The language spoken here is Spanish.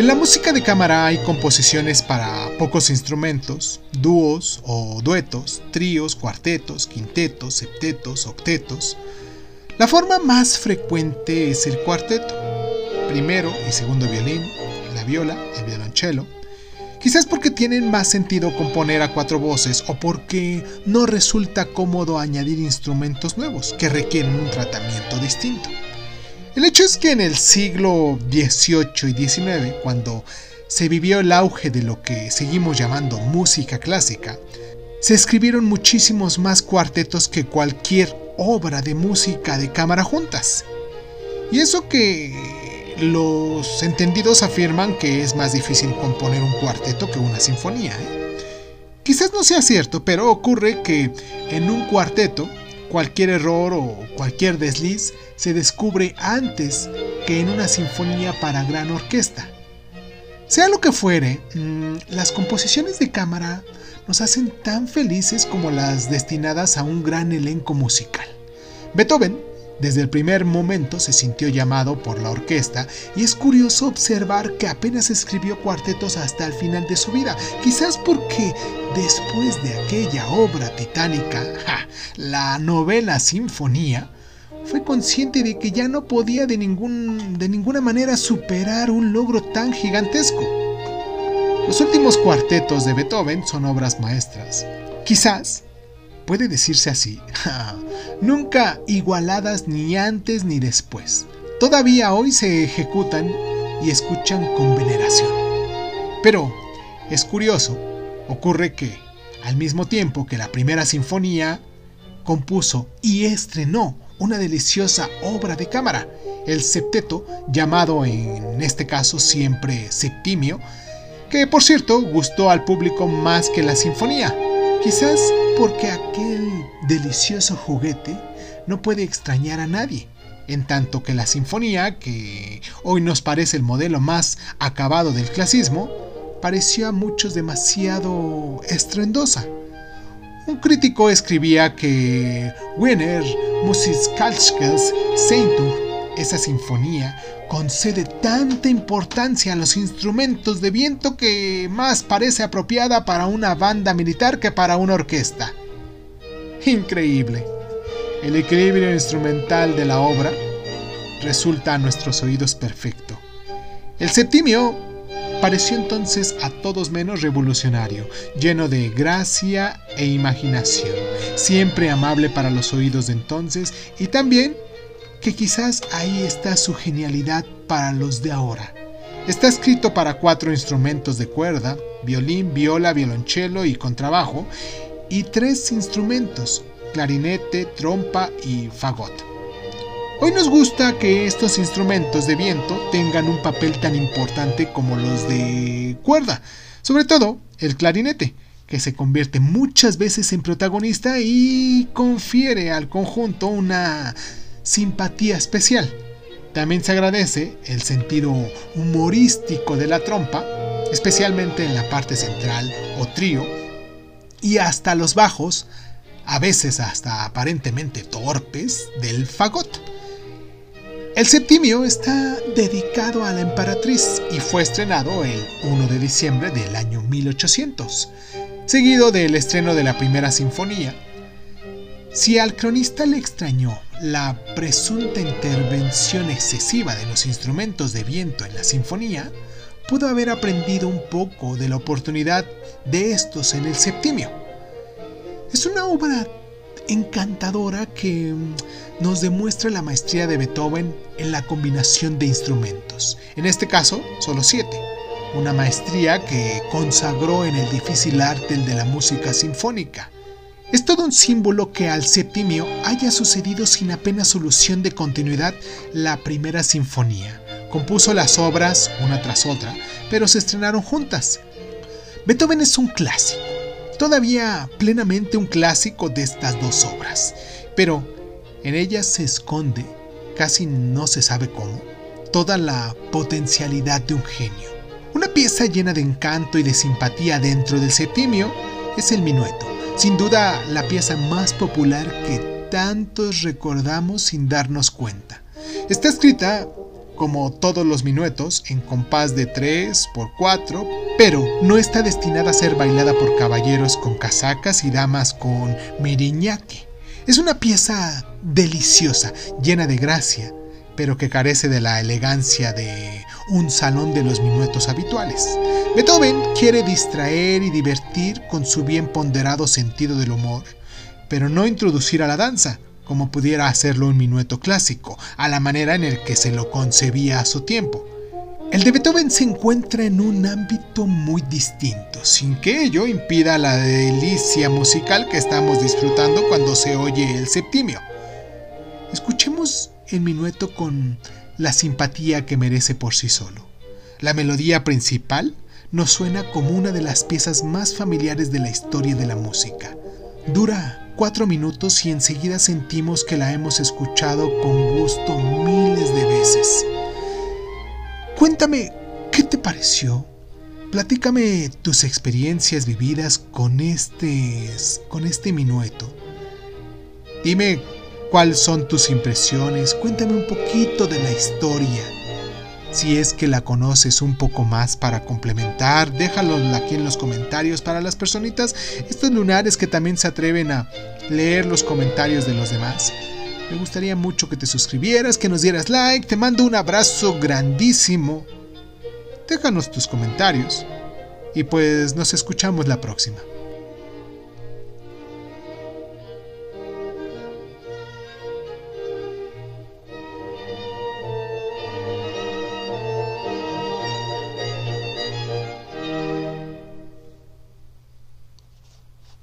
En la música de cámara hay composiciones para pocos instrumentos, dúos o duetos, tríos, cuartetos, quintetos, septetos, octetos. La forma más frecuente es el cuarteto, primero y segundo violín, la viola, el violonchelo, quizás porque tienen más sentido componer a cuatro voces o porque no resulta cómodo añadir instrumentos nuevos que requieren un tratamiento distinto. El hecho es que en el siglo XVIII y XIX, cuando se vivió el auge de lo que seguimos llamando música clásica, se escribieron muchísimos más cuartetos que cualquier obra de música de cámara juntas. Y eso que los entendidos afirman que es más difícil componer un cuarteto que una sinfonía. ¿eh? Quizás no sea cierto, pero ocurre que en un cuarteto cualquier error o cualquier desliz se descubre antes que en una sinfonía para gran orquesta. Sea lo que fuere, mm, las composiciones de cámara nos hacen tan felices como las destinadas a un gran elenco musical. Beethoven desde el primer momento se sintió llamado por la orquesta y es curioso observar que apenas escribió cuartetos hasta el final de su vida, quizás porque después de aquella obra titánica, la novela sinfonía, fue consciente de que ya no podía de, ningún, de ninguna manera superar un logro tan gigantesco. Los últimos cuartetos de Beethoven son obras maestras. Quizás puede decirse así, nunca igualadas ni antes ni después. Todavía hoy se ejecutan y escuchan con veneración. Pero, es curioso, ocurre que, al mismo tiempo que la primera sinfonía, compuso y estrenó una deliciosa obra de cámara, el septeto, llamado en este caso siempre septimio, que por cierto gustó al público más que la sinfonía, quizás porque aquel delicioso juguete no puede extrañar a nadie, en tanto que la sinfonía, que hoy nos parece el modelo más acabado del clasismo, pareció a muchos demasiado estruendosa. Un crítico escribía que Wiener Musikalisches Seintung, esa sinfonía, concede tanta importancia a los instrumentos de viento que más parece apropiada para una banda militar que para una orquesta. Increíble. El equilibrio instrumental de la obra resulta a nuestros oídos perfecto. El septimio pareció entonces a todos menos revolucionario, lleno de gracia e imaginación, siempre amable para los oídos de entonces y también que quizás ahí está su genialidad para los de ahora. Está escrito para cuatro instrumentos de cuerda, violín, viola, violonchelo y contrabajo, y tres instrumentos, clarinete, trompa y fagot. Hoy nos gusta que estos instrumentos de viento tengan un papel tan importante como los de cuerda, sobre todo el clarinete, que se convierte muchas veces en protagonista y confiere al conjunto una simpatía especial. También se agradece el sentido humorístico de la trompa, especialmente en la parte central o trío, y hasta los bajos, a veces hasta aparentemente torpes, del fagot. El septimio está dedicado a la emperatriz y fue estrenado el 1 de diciembre del año 1800, seguido del estreno de la primera sinfonía. Si al cronista le extrañó la presunta intervención excesiva de los instrumentos de viento en la sinfonía, pudo haber aprendido un poco de la oportunidad de estos en el septimio. Es una obra encantadora que mm, nos demuestra la maestría de Beethoven en la combinación de instrumentos, en este caso solo siete, una maestría que consagró en el difícil arte de la música sinfónica. Es todo un símbolo que al septimio haya sucedido sin apenas solución de continuidad la primera sinfonía. Compuso las obras una tras otra, pero se estrenaron juntas. Beethoven es un clásico, todavía plenamente un clásico de estas dos obras, pero en ellas se esconde, casi no se sabe cómo, toda la potencialidad de un genio. Una pieza llena de encanto y de simpatía dentro del septimio es el minueto sin duda la pieza más popular que tantos recordamos sin darnos cuenta. Está escrita como todos los minuetos, en compás de 3 por 4, pero no está destinada a ser bailada por caballeros con casacas y damas con miriñaque. Es una pieza deliciosa, llena de gracia, pero que carece de la elegancia de un salón de los minuetos habituales. Beethoven quiere distraer y divertir con su bien ponderado sentido del humor, pero no introducir a la danza, como pudiera hacerlo un minueto clásico, a la manera en el que se lo concebía a su tiempo. El de Beethoven se encuentra en un ámbito muy distinto, sin que ello impida la delicia musical que estamos disfrutando cuando se oye el septimio. Escuchemos el minueto con la simpatía que merece por sí solo. La melodía principal nos suena como una de las piezas más familiares de la historia de la música. Dura cuatro minutos y enseguida sentimos que la hemos escuchado con gusto miles de veces. Cuéntame, ¿qué te pareció? Platícame tus experiencias vividas con este, con este minueto. Dime cuáles son tus impresiones, cuéntame un poquito de la historia. Si es que la conoces un poco más para complementar, déjalo aquí en los comentarios para las personitas, estos lunares que también se atreven a leer los comentarios de los demás. Me gustaría mucho que te suscribieras, que nos dieras like. Te mando un abrazo grandísimo. Déjanos tus comentarios. Y pues nos escuchamos la próxima.